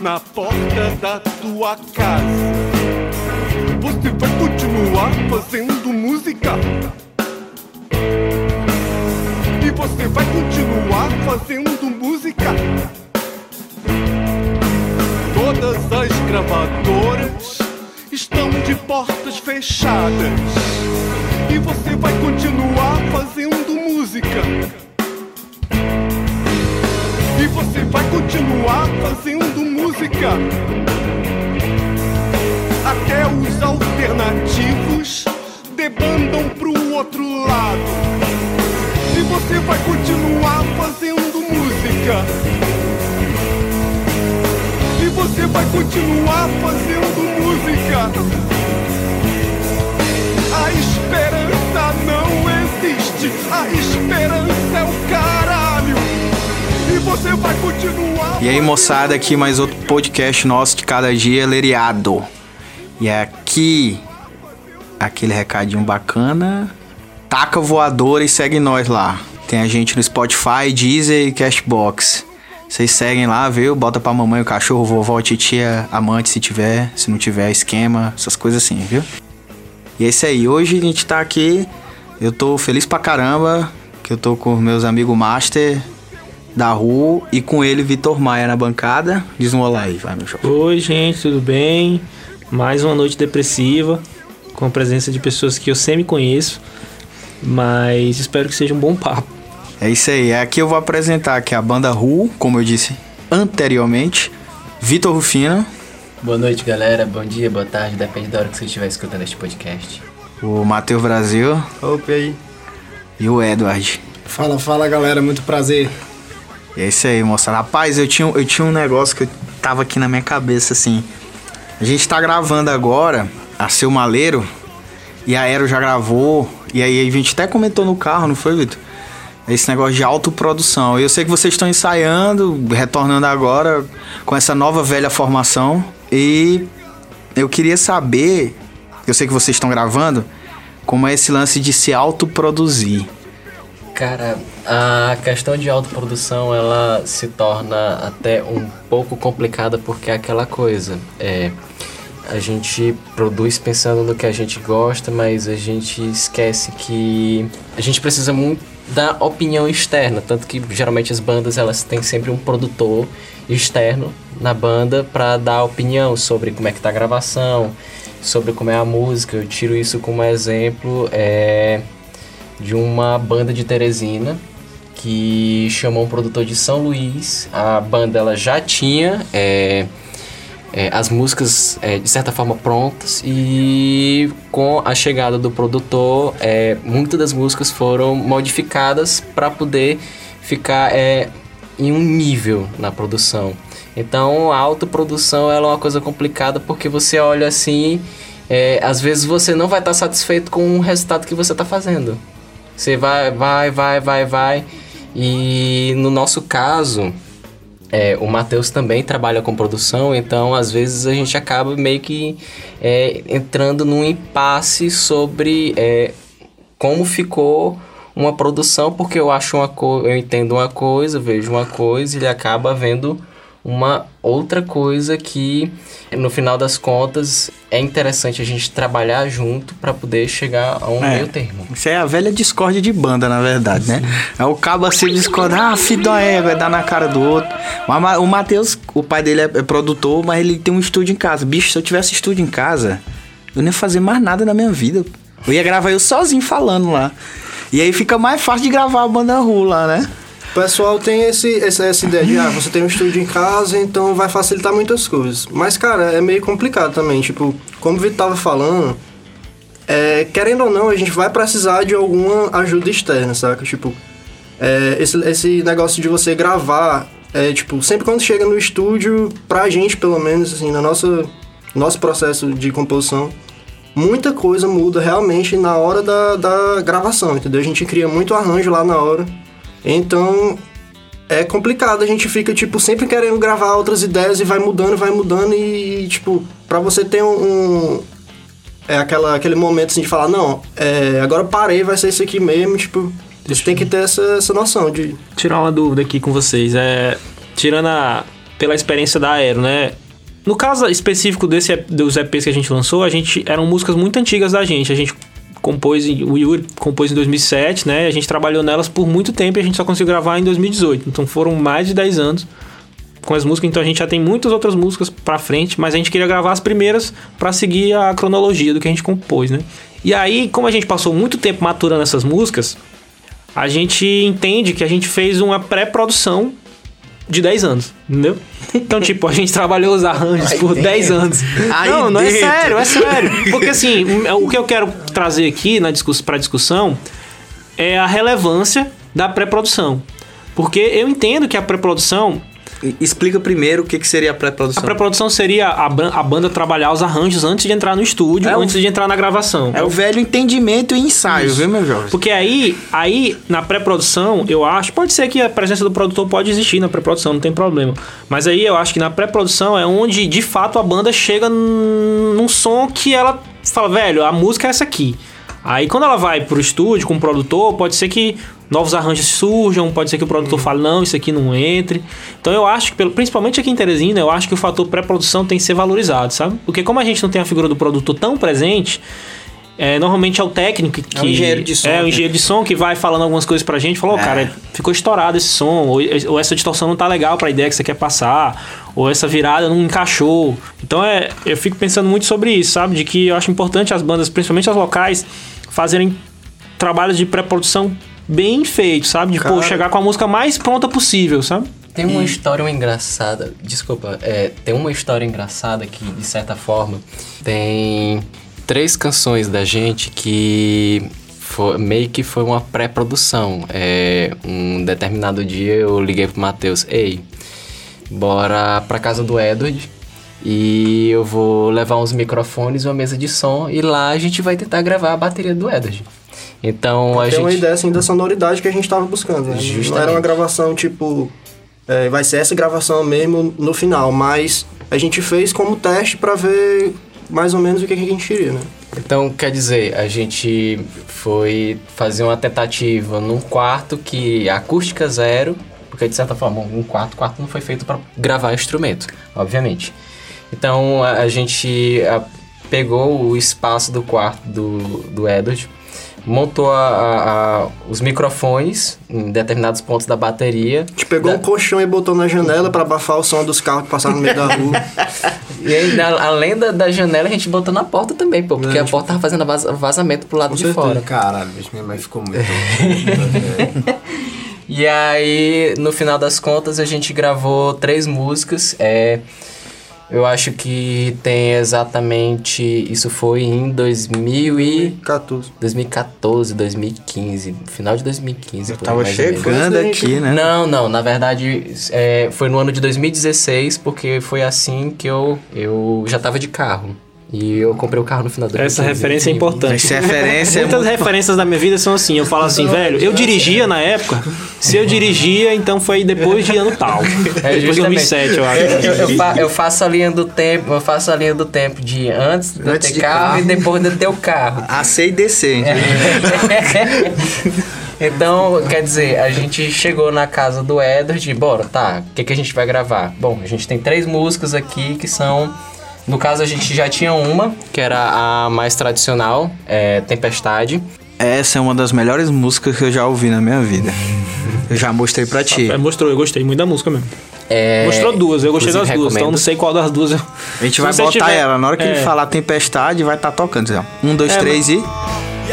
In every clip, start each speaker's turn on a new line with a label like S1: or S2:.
S1: na porta da tua casa. Você vai continuar fazendo música? E você vai continuar fazendo música? Todas as gravadoras estão de portas fechadas. E você vai continuar fazendo música. E você vai continuar fazendo música. Até os alternativos debandam pro outro lado. E você vai continuar fazendo música. E você vai continuar fazendo música. A esperança não existe. A esperança é o caralho. E você vai continuar.
S2: E aí, moçada, aqui mais outro podcast nosso de cada dia leriado. E aqui aquele recadinho bacana. Taca voadora e segue nós lá. Tem a gente no Spotify, Deezer e Cashbox. Vocês seguem lá, viu? Bota pra mamãe o cachorro, vovó, titia, amante se tiver. Se não tiver, esquema, essas coisas assim, viu? E é isso aí. Hoje a gente tá aqui. Eu tô feliz pra caramba. Que eu tô com meus amigos Master da rua e com ele Vitor Maia na bancada. Diz um olá aí, vai, meu show.
S3: Oi, gente, tudo bem? Mais uma noite depressiva, com a presença de pessoas que eu sempre conheço, mas espero que seja um bom papo.
S2: É isso aí. Aqui eu vou apresentar aqui a banda Ru, como eu disse anteriormente. Vitor Rufino.
S4: Boa noite, galera. Bom dia, boa tarde, depende da hora que você estiver escutando este podcast.
S2: O Matheus Brasil.
S5: Opa, aí.
S2: E o Edward.
S5: Fala, fala, galera. Muito prazer.
S2: E é isso aí, moça. Rapaz, eu tinha, eu tinha um negócio que eu tava aqui na minha cabeça, assim. A gente tá gravando agora a Seu Maleiro. E a Aero já gravou. E aí a gente até comentou no carro, não foi, Vitor? Esse negócio de autoprodução. Eu sei que vocês estão ensaiando, retornando agora com essa nova velha formação. E eu queria saber, eu sei que vocês estão gravando, como é esse lance de se autoproduzir.
S4: Cara, a questão de autoprodução ela se torna até um pouco complicada porque é aquela coisa. É, a gente produz pensando no que a gente gosta, mas a gente esquece que a gente precisa muito da opinião externa, tanto que geralmente as bandas elas têm sempre um produtor externo na banda para dar opinião sobre como é que tá a gravação, sobre como é a música. Eu tiro isso como exemplo é, de uma banda de Teresina que chamou um produtor de São Luís. A banda ela já tinha é, é, as músicas é, de certa forma prontas e com a chegada do produtor, é, muitas das músicas foram modificadas para poder ficar é, em um nível na produção. Então a autoprodução ela é uma coisa complicada porque você olha assim, é, às vezes você não vai estar satisfeito com o resultado que você está fazendo. Você vai, vai, vai, vai, vai. E no nosso caso, é, o Matheus também trabalha com produção, então às vezes a gente acaba meio que é, entrando num impasse sobre é, como ficou uma produção, porque eu acho uma coisa, eu entendo uma coisa, vejo uma coisa, ele acaba vendo uma outra coisa que no final das contas é interessante a gente trabalhar junto para poder chegar a um
S2: É.
S4: meio termo.
S2: Isso é a velha discórdia de banda, na verdade, né? É o cabo assim discorda, ah, filho da égua, dar na cara do outro. Mas ma- o Matheus, o pai dele é, é produtor, mas ele tem um estúdio em casa. Bicho, se eu tivesse estúdio em casa, eu não ia fazer mais nada na minha vida. Eu ia gravar eu sozinho falando lá. E aí fica mais fácil de gravar a banda rua lá, né?
S5: O pessoal tem esse, esse- essa ideia de, ah, você tem um estúdio em casa, então vai facilitar muitas coisas. Mas, cara, é meio complicado também. Tipo, como o Vitor tava falando, é, querendo ou não, a gente vai precisar de alguma ajuda externa, saca? Tipo, é, esse, esse negócio de você gravar, é, tipo, sempre quando chega no estúdio, pra gente, pelo menos, assim, no nosso, nosso processo de composição, muita coisa muda realmente na hora da, da gravação, entendeu? A gente cria muito arranjo lá na hora. Então, é complicado, a gente fica, tipo, sempre querendo gravar outras ideias e vai mudando, vai mudando e, tipo, pra você ter um... um- é aquela, aquele momento assim de falar, não, é, agora parei, vai ser isso aqui mesmo, tipo, você tem que ter essa, essa noção de...
S3: Tirar uma dúvida aqui com vocês. É, tirando a, pela experiência da Aero, né? No caso específico desse, dos EPs que a gente lançou, a gente eram músicas muito antigas da gente. A gente compôs, o Yuri compôs em 2007, né? A gente trabalhou nelas por muito tempo e a gente só conseguiu gravar em 2018. Então foram mais de 10 anos com as músicas, então a gente já tem muitas outras músicas pra frente, mas a gente queria gravar as primeiras pra seguir a cronologia do que a gente compôs, né? E aí, como a gente passou muito tempo maturando essas músicas, a gente entende que a gente fez uma pré-produção de 10 anos, entendeu? Então, tipo, a gente trabalhou os arranjos por 10 anos. Não, não é
S2: dentro.
S3: sério, é sério. Porque assim, o que eu quero trazer aqui na discuss pra discussão é a relevância da pré-produção. Porque eu entendo que a pré-produção
S2: Explica primeiro o que, que seria a
S3: a
S2: pré-produção.
S3: pré-produção seria a, a banda trabalhar os arranjos antes de entrar no estúdio,
S2: É o-
S3: antes de entrar na gravação.
S2: É o velho entendimento e ensaio, viu, meu jovem?
S3: Porque aí, aí na pré-produção, eu acho, pode ser que a presença do produtor pode existir na pré-produção, não tem problema. Mas aí eu acho que na pré-produção é onde de fato a banda chega num som que ela fala, velho, a música é essa aqui. Aí quando ela vai pro estúdio com o produtor, pode ser que novos arranjos surjam, pode ser que o produtor fale, não, isso aqui não entre. Então eu acho que, principalmente aqui em Teresina, eu acho que o fator pré-produção tem que ser valorizado, sabe? Porque como a gente não tem a figura do produtor tão presente, é, normalmente é o técnico que.
S2: É o engenheiro de som,
S3: É, o
S2: né?
S3: engenheiro de som que vai falando algumas coisas pra gente. Falou,
S2: É.
S3: cara, ficou estourado esse som. Ou, ou essa distorção não tá legal pra ideia que você quer passar. Ou essa virada não encaixou. Então é, eu fico pensando muito sobre isso, sabe? De que eu acho importante as bandas, principalmente as locais, fazerem trabalhos de pré-produção bem feitos, sabe? De pô,
S5: Cara.
S3: chegar com a música mais pronta possível, sabe?
S4: Tem uma história engraçada. Desculpa, é, tem uma história engraçada que, de certa forma, tem três canções da gente que foi, meio que foi uma pré-produção. É, um determinado dia eu liguei pro Matheus, ei, bora pra casa do Edward e eu vou levar uns microfones e uma mesa de som e lá a gente vai tentar gravar a bateria do Edward. Então a
S5: Tem
S4: gente.
S5: uma ideia assim da sonoridade que a gente tava buscando, né? Não era uma gravação tipo. é, vai ser essa gravação mesmo no final, mas a gente fez como teste pra ver mais ou menos o que, a gente queria, né?
S4: Então, quer dizer, a gente foi fazer uma tentativa num quarto que acústica zero, porque de certa forma, um quarto, quarto não foi feito para gravar instrumento, obviamente. Então, a, a gente a, pegou o espaço do quarto do, do Edward, montou a- a- os microfones em determinados pontos da bateria.
S5: A gente pegou
S4: Da-
S5: um colchão e botou na janela pra abafar o som dos carros que passaram no meio da rua.
S4: E aí, além da, da janela, a gente botou na porta também, pô, porque a porta tava fazendo vaz- vazamento pro lado
S5: Com
S4: de
S5: certeza.
S4: fora.
S6: Caralho, bicho, minha mãe ficou muito.
S4: E aí, no final das contas, a gente gravou três músicas. É, eu acho que tem exatamente. Isso foi em 2000 e
S5: 14.
S4: 2014, 2015. Final de 2015.
S2: Eu tava chegando aqui, né?
S4: Não, não, na verdade é, foi no ano de 2016, porque foi assim que eu, eu já tava de carro. E eu comprei o carro no final do
S3: Essa referência é importante.
S2: Essa referência é
S3: Muitas
S2: muito-
S3: referências da minha vida são assim. Eu falo assim, velho, eu dirigia na época. Se eu dirigia, então foi depois de ano tal.
S4: É,
S3: depois de 2007, eu acho.
S4: Eu, eu fa- eu faço a linha do tempo, eu faço a linha do tempo de antes de
S6: Antes
S4: ter
S6: de
S4: carro,
S6: carro.
S4: e depois de ter o carro.
S2: A C e DC,
S3: É.
S2: entendeu?
S4: então, quer dizer, a gente chegou na casa do Edward e, bora, tá, o que, que a gente vai gravar? Bom, a gente tem três músicas aqui que são. No caso, a gente já tinha uma, que era a mais tradicional, é Tempestade.
S2: Essa é uma das melhores músicas que eu já ouvi na minha vida. Eu já mostrei pra ti.
S3: É, mostrou, eu gostei muito da música mesmo.
S4: É,
S3: Mostrou duas, eu gostei das
S4: inclusive,
S3: duas, então não
S4: recomendo.
S3: sei qual das duas. eu-
S2: A gente vai botar
S3: tiver-
S2: ela. Na hora que ele
S3: é.
S2: falar tempestade, vai estar tocando. assim, ó. Um, dois,
S3: É,
S2: três e.
S1: E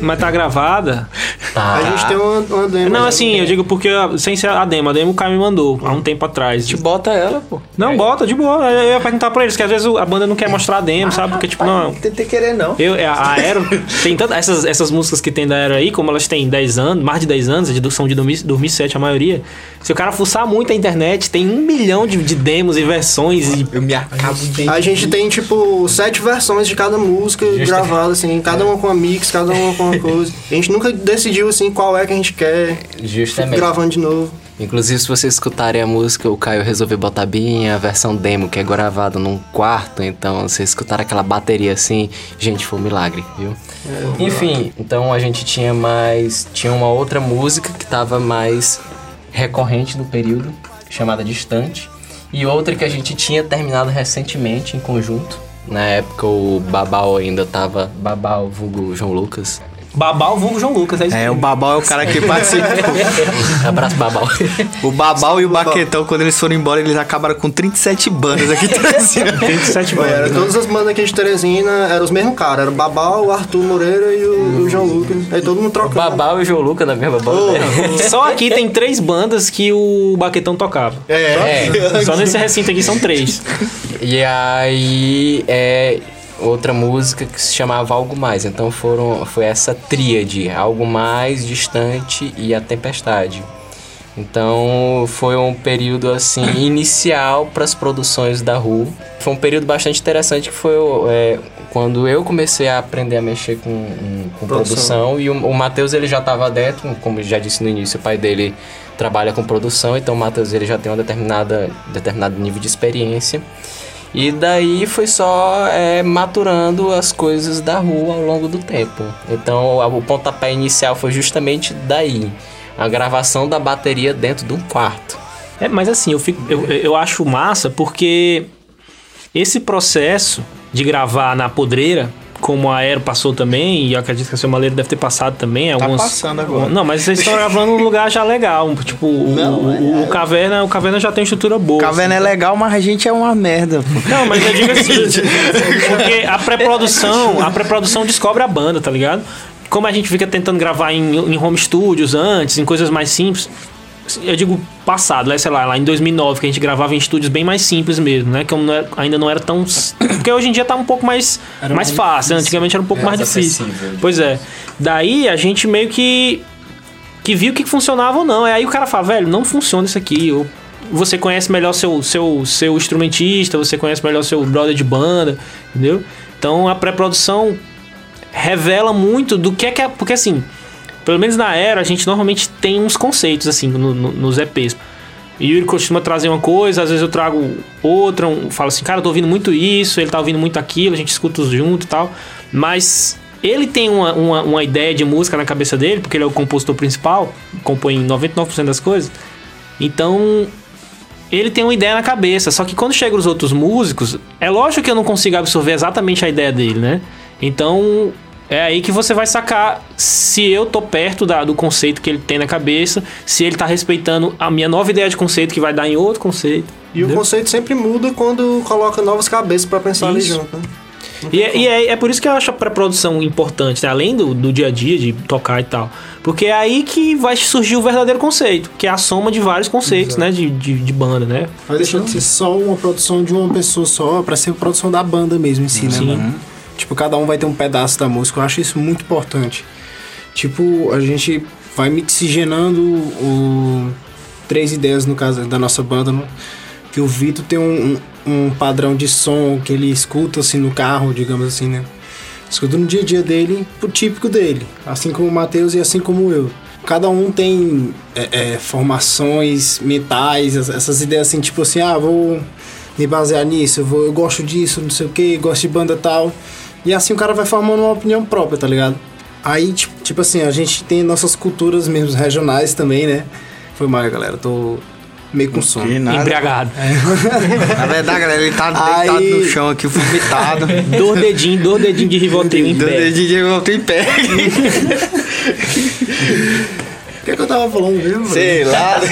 S3: Mas tá gravada.
S4: Tá.
S5: A gente tem uma, uma demo.
S3: Não,
S5: já
S3: assim, eu digo porque a- sem ser a demo. A demo o Caio me mandou há um tempo atrás.
S4: Te bota ela, pô.
S3: Não, bota, de boa. Eu ia perguntar pra eles, que às vezes a banda não quer mostrar a demo, sabe? Porque, tipo, não.
S6: Tentei querer, não.
S3: Eu, a a Aero, tem tanto, essas, essas músicas que tem da Aero aí, como elas têm 10 anos, mais de 10 anos, são de 2000 2007 a maioria. Se o cara fuçar muito a internet, tem um milhão de, de demos e versões e
S6: Eu me acabo de.
S5: A gente tem, tipo, sete versões de cada música gravada, assim, cada uma com uma mix, cada uma com uma coisa. A gente nunca decidiu, assim, qual é que a gente quer,
S4: Justamente.
S5: gravando de novo.
S4: Inclusive, se vocês escutarem a música, o Caio resolveu botar bem a versão demo, que é gravado num quarto. Então, vocês escutaram aquela bateria assim, gente, foi um milagre, viu? Enfim, então a gente tinha mais. Tinha uma outra música que tava mais recorrente no período, chamada Distante. E outra que a gente tinha terminado recentemente em conjunto. Na época o Babal ainda tava. Babal, vulgo João Lucas.
S3: Babal vulgo João Lucas, é isso
S2: É, o. Babal é o cara que participou.
S4: Abraço, Babal.
S2: O Babal e o Baquetão, quando eles foram embora, eles acabaram com 37 bandas aqui em Teresina.
S3: 27
S5: Olha, era
S3: bandas.
S5: todas as bandas aqui de Teresina, eram os mesmos caras. Era o Babal, o Arthur Moreira e o, o João Lucas. Aí todo mundo trocando.
S4: Babal e o João Lucas na mesma banda.
S3: Só aqui tem três bandas que o Baquetão tocava.
S4: É.
S3: Só nesse recinto aqui são três.
S4: E aí é outra música que se chamava Algo Mais. Então foram foi essa tríade, Algo Mais, Distante e A Tempestade. Então foi um período assim inicial para as produções da Ru. Foi um período bastante interessante que foi é, quando eu comecei a aprender a mexer com, um, com produção. e o, o Matheus ele já estava dentro, como já disse no início, o pai dele trabalha com produção, então o Matheus ele já tem determinada determinado nível de experiência. E daí foi só é, maturando as coisas da rua ao longo do tempo. Então o pontapé inicial foi justamente daí. A gravação da bateria dentro de um quarto.
S3: É, mas assim, eu, fico, eu, eu acho massa porque esse processo de gravar na podreira, como a Aero passou também, e eu acredito que a seu Maleiro deve ter passado também. Algumas,
S2: passando agora.
S3: Não, mas vocês estão gravando num lugar já legal. Tipo, o, o, o Caverna, o Caverna já tem estrutura boa.
S2: Caverna é legal, mas a gente é uma merda, pô.
S3: Não, mas eu digo assim, porque a pré-produção, a pré-produção descobre a banda, tá ligado? Como a gente fica tentando gravar em, em home studios antes, em coisas mais simples, eu digo passado, né, sei lá, lá em 2009, que a gente gravava em estúdios bem mais simples mesmo, né? Que não era- ainda não era tão... Porque hoje em dia tá um pouco mais,
S7: Era
S3: mais fácil, né? antigamente era um pouco
S6: Mais
S3: mais difícil.
S6: acessível.
S3: Pois é. Daí a gente meio que que viu que funcionava ou não. Aí o cara fala, velho, não funciona isso aqui. Ou você conhece melhor seu, seu, seu instrumentista, você conhece melhor seu brother de banda, entendeu? Então a pré-produção revela muito do que é que é. Porque assim, pelo menos na era, a gente normalmente tem uns conceitos assim no- no- nos EPs. E Yuri costuma trazer uma coisa, às vezes eu trago outra, um, falo assim, cara, eu tô ouvindo muito isso, ele tá ouvindo muito aquilo, a gente escuta junto e tal. Mas ele tem uma, uma, uma ideia de música na cabeça dele, porque ele é o compositor principal, compõe 99% das coisas. Então, ele tem uma ideia na cabeça. Só que quando chegam os outros músicos, é lógico que eu não consigo absorver exatamente a ideia dele, né? Então, é aí que você vai sacar se eu tô perto da- do conceito que ele tem na cabeça, se ele tá respeitando a minha nova ideia de conceito que vai dar em outro conceito.
S5: E o
S3: entendeu?
S5: conceito sempre muda quando coloca novas cabeças pra pensar ali
S3: Isso.
S5: junto, né?
S3: E, é, e é, é por isso que eu acho a pré-produção importante, né? além do, do dia a dia, de tocar e tal. Porque é aí que vai surgir o verdadeiro conceito, que é a soma de vários conceitos, né? De, de, de banda, né?
S7: Vai deixar de ser só uma produção de uma pessoa só, pra ser produção da banda mesmo em si, né,
S3: Sim.
S7: Tipo, cada um vai ter um pedaço da música. Eu acho isso muito importante. Tipo, a gente vai mixigenando o três ideias no caso da nossa banda, né? que o Vitor tem um, um, padrão de som que ele escuta assim no carro, digamos assim, né? Escuta no dia a dia dele, pro típico dele, assim como o Matheus e assim como eu. Cada um tem é, é, formações mentais, es- essas ideias assim, tipo assim, ah, vou me basear nisso, eu, vou, eu gosto disso, não sei o que, gosto de banda tal. E assim o cara vai formando uma opinião própria, tá ligado? Aí, tipo, tipo assim, a gente tem nossas culturas mesmo regionais também, né? Foi mal, galera, tô meio com sono.
S2: Que nada.
S3: Embriagado.
S2: Na verdade, galera, ele tá deitado
S7: Aí-
S2: no chão aqui, vomitado.
S3: Dois dedinhos, dois dedinhos de Rivotril em
S2: Do
S3: pé.
S2: dedinho de volta em pé.
S7: O que, que eu tava falando mesmo?
S2: Sei lá.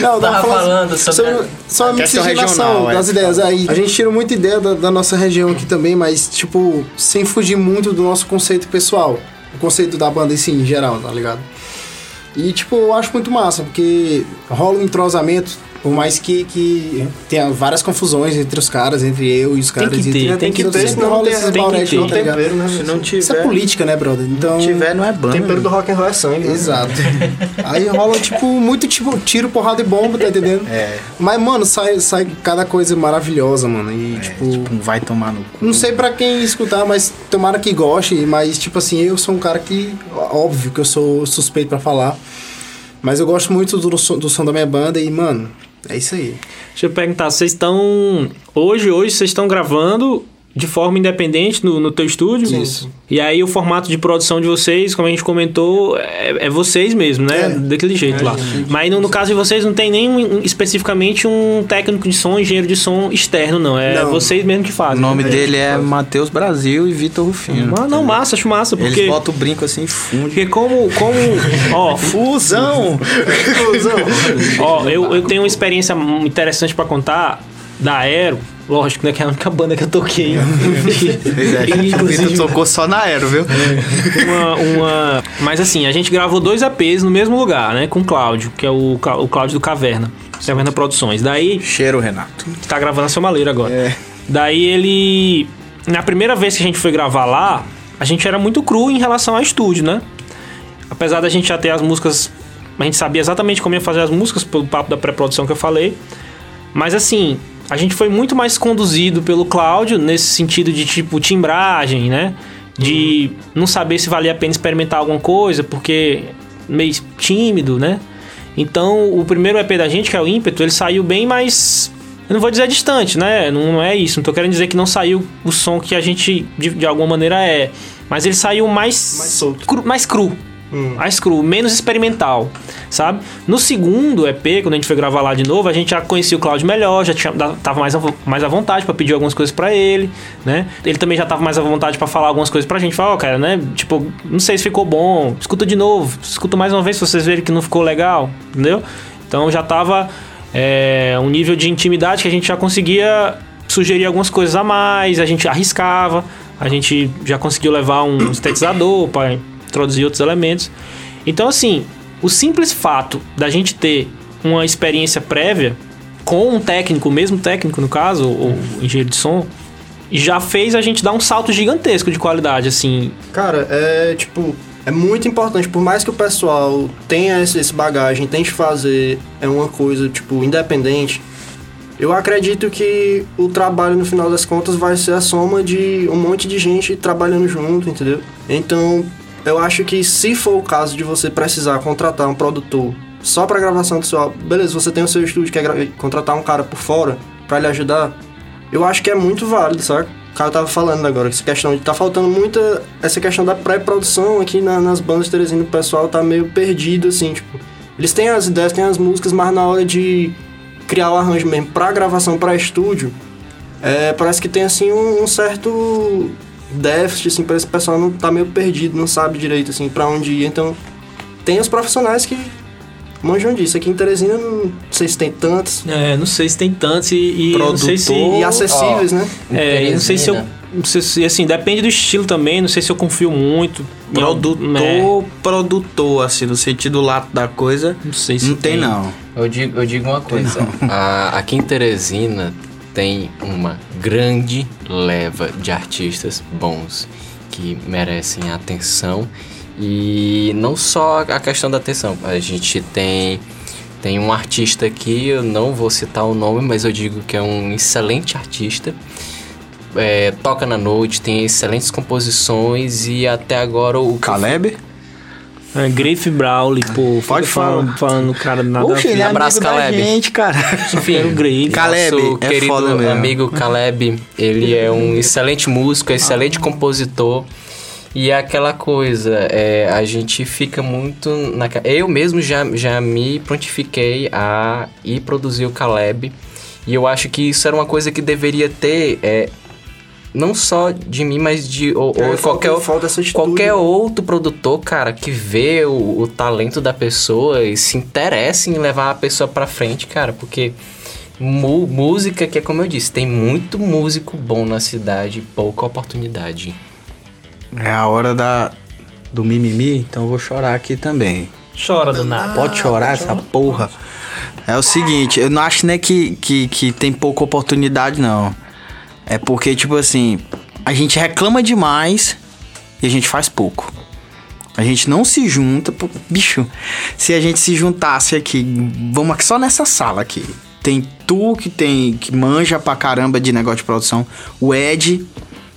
S7: Não, eu
S4: Tava falando sobre
S7: só a
S2: questão
S7: mixigenação
S2: regional, é.
S7: das ideias. Aí a gente tira muita ideia da, da nossa região aqui também, mas, tipo, sem fugir muito do nosso conceito pessoal. o conceito da banda assim, em geral, tá ligado? E, tipo, eu acho muito massa, porque rola um entrosamento, por mais que, que tenha várias confusões entre os caras, entre eu e os caras.
S3: que ter,
S7: entre,
S3: tem que ter,
S5: senão
S7: rola
S5: tem-
S7: esses
S5: tem que
S7: bauretes,
S3: ter.
S7: não, tá?
S5: Tempero, né?
S2: Se não tiver,
S7: Isso é política, né, brother? Então.
S2: se tiver não é banda.
S5: Tempero do rock and roll é sangue. né?
S7: Exato. Aí rola, tipo, muito tipo tiro, porrada e bomba, tá entendendo?
S2: É,
S7: Mas, mano, sai, sai cada coisa maravilhosa, mano. E, tipo.
S2: tipo, um vai tomar no cu.
S7: Não sei pra quem escutar, mas tomara que goste. Mas, tipo assim, eu sou um cara que. Óbvio que eu sou suspeito pra falar. Mas eu gosto muito do, som- do som da minha banda e, mano, é isso aí.
S3: Deixa eu perguntar, vocês estão. Hoje, hoje, vocês estão gravando de forma independente no, no teu estúdio?
S7: Isso.
S3: E aí o formato de produção de vocês, como a gente comentou, é, é vocês mesmo, né?
S7: É.
S3: Daquele jeito lá. Mas no, no caso de vocês não tem nem um- especificamente um técnico de som, engenheiro de som externo, não. É
S7: Não.
S3: vocês mesmo que
S2: O
S3: fazem.
S2: nome dele é Matheus Brasil e Vitor Rufino.
S3: Ah, não, massa, acho massa, porque.
S2: Eles botam o brinco assim e funde.
S3: Porque como. como ó,
S2: Fusão!
S3: Ó, eu, eu tenho uma experiência interessante pra contar da Aero. Lógico, né? Que é a única banda que eu toquei. E,
S2: O Vitor tocou só na aero, viu?
S3: uma, uma- Mas assim, a gente gravou dois EPs no mesmo lugar, né? Com o Cláudio, que é o, o Cláudio do Caverna. Caverna Produções. Daí,
S2: Cheiro, Renato.
S3: que tá gravando a seu maleiro agora.
S2: É.
S3: Daí ele. Na primeira vez que a gente foi gravar lá, a gente era muito cru em relação ao estúdio, né? Apesar da gente já ter as músicas. A gente sabia exatamente como ia fazer as músicas, pelo papo da pré-produção que eu falei. Mas assim, a gente foi muito mais conduzido pelo Cláudio nesse sentido de tipo timbragem, né? De não saber se valia a pena experimentar alguma coisa, porque meio tímido, né? Então, o primeiro EP da gente, que é o Ímpeto, ele saiu bem mais. Eu não vou dizer distante, né? Não, não é isso. Não tô querendo dizer que não saiu o som que a gente, de, de alguma maneira, é. Mas ele saiu mais.
S5: Mais solto.
S3: Cru, mais cru. Mais cru, menos experimental, sabe? No segundo EP, quando a gente foi gravar lá de novo, a gente já conhecia o Cláudio melhor, já tinha, tava mais, vo- mais à vontade pra pedir algumas coisas pra ele, né? Ele também já tava mais à vontade pra falar algumas coisas pra gente. Falar, ó, cara, né? Tipo, não sei se ficou bom, escuta de novo, escuta mais uma vez se vocês verem que não ficou legal, entendeu? Então já tava é, um nível de intimidade que a gente já conseguia sugerir algumas coisas a mais, a gente arriscava, a gente já conseguiu levar um sintetizador para introduzir outros elementos. Então, assim, o simples fato da gente ter uma experiência prévia com um técnico, o mesmo técnico no caso, ou engenheiro de som, já fez a gente dar um salto gigantesco de qualidade, assim.
S5: Cara, é tipo, é muito importante, por mais que o pessoal tenha esse, esse bagagem, tente fazer é uma coisa, tipo, independente, eu acredito que o trabalho, no final das contas, vai ser a soma de um monte de gente trabalhando junto, entendeu? Então, eu acho que se for o caso de você precisar contratar um produtor só pra gravação do seu álbum, beleza, você tem o seu estúdio, quer gra- contratar um cara por fora pra lhe ajudar, eu acho que é muito válido, sabe? O cara tava falando agora, essa questão de tá faltando muita. Essa questão da pré-produção aqui na- nas bandas de Teresina, o pessoal tá meio perdido, assim, tipo. Eles têm as ideias, têm as músicas, mas na hora de criar o arranjo mesmo pra gravação, pra estúdio, é, parece que tem, assim, um, um certo déficit, assim, parece que o pessoal não tá meio perdido, não sabe direito, assim, pra onde ir. Então, tem os profissionais que manjam disso. Aqui em Teresina, não sei se tem tantos.
S3: É, não sei se tem tantos e, e não sei se.
S2: Produtor.
S5: E acessíveis, né?
S3: É, não sei se eu. Não sei se, assim, depende do estilo também, não sei se eu confio muito.
S2: Produtor,
S3: né?
S2: produtor, assim, no sentido lato da coisa,
S3: Não sei se
S2: não tem não.
S4: Eu digo, eu digo uma coisa. A, aqui em Teresina tem uma grande leva de artistas bons que merecem atenção. E não só a questão da atenção. A gente tem, tem um artista aqui, eu não vou citar o nome, mas eu digo que é um excelente artista. É, toca na noite, tem excelentes composições e até agora o
S2: Caleb?
S3: É, Griff Brawley, pô.
S2: Pode
S3: fica falando, falando cara nada.
S2: Oxe, ele é
S4: Abraço,
S2: amigo da
S4: Caleb.
S2: gente, cara.
S3: Enfim, era o Griff.
S2: Caleb,
S4: Nosso
S2: é
S4: querido
S2: foda mesmo.
S4: amigo Caleb, ele é um excelente músico, excelente compositor. E é aquela coisa, é, a gente fica muito na... Eu mesmo já, já me prontifiquei a ir produzir o Caleb. E eu acho que isso era uma coisa que deveria ter, é, não só de mim, mas de ou, ou
S5: É,
S4: qualquer, qualquer outro produtor, cara, que vê o, o talento da pessoa e se interessa em levar a pessoa pra frente, cara, porque mu- música, que é como eu disse, tem muito músico bom na cidade e pouca oportunidade.
S2: É a hora da, do mimimi, então eu vou chorar aqui também.
S3: Chora do nada.
S2: Pode chorar essa porra. É o seguinte, eu não acho né que, que, que tem pouca oportunidade, não. É porque, tipo assim, a gente reclama demais e a gente faz pouco. A gente não se junta, pô, bicho. Se a gente se juntasse aqui, vamos aqui só nessa sala aqui. Tem tu que tem que manja pra caramba de negócio de produção, o Ed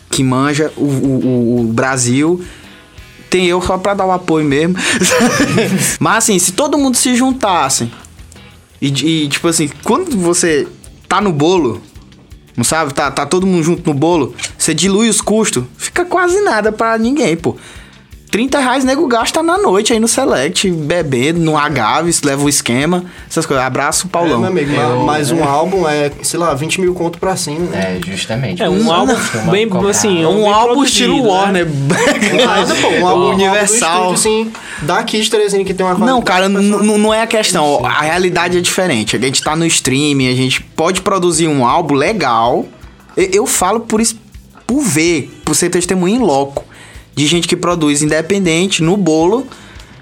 S2: que manja o, o, o- Brasil. Tem eu só pra dar o apoio mesmo. Mas assim, se todo mundo se juntasse e, e, tipo assim, quando você tá no bolo, não sabe? Tá, tá todo mundo junto no bolo, você dilui os custos, fica quase nada pra ninguém, pô. 30 reais nego gasta na noite aí no Select, bebendo, no Agaves, leva o esquema, essas coisas. Abraço,
S5: É,
S2: Paulão.
S5: meu amigo, ma- mais um álbum é, sei lá, 20 mil conto pra cima, né?
S4: É, justamente.
S3: É, um álbum bem, assim...
S2: É um
S3: bem
S2: álbum estilo
S3: né?
S2: Warner.
S5: Nada, pô, um álbum
S2: Universal.
S5: estúdio, assim, daqui de Teresina que tem uma
S2: Não, cara, não é a questão. A realidade é diferente. A gente tá no streaming, a gente pode produzir um álbum legal. Eu, eu falo por, isso- por ver, por ser testemunho em loco. De gente que produz independente, no bolo.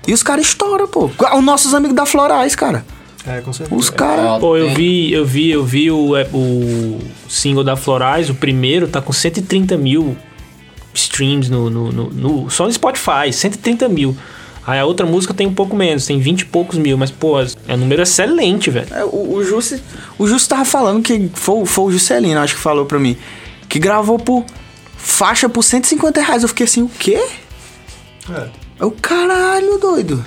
S2: E os caras estouram, pô. Os nossos amigos da Florais, cara.
S5: É, com certeza.
S2: Os caras.
S3: Pô, eu vi, eu vi, eu vi o, é, o single da Florais, o primeiro, tá com 130 mil streams no, no, no- no- só no Spotify, 130 mil. Aí a outra música tem um pouco menos, tem 20 e poucos mil, mas, pô, é um número excelente, velho.
S2: É, o, o Jussi. O Jussi tava falando que. Foi, foi o Juscelino, acho que falou pra mim. Que gravou por. Faixa por 150 reais. Eu fiquei assim, o quê?
S5: É.
S2: É o caralho, doido.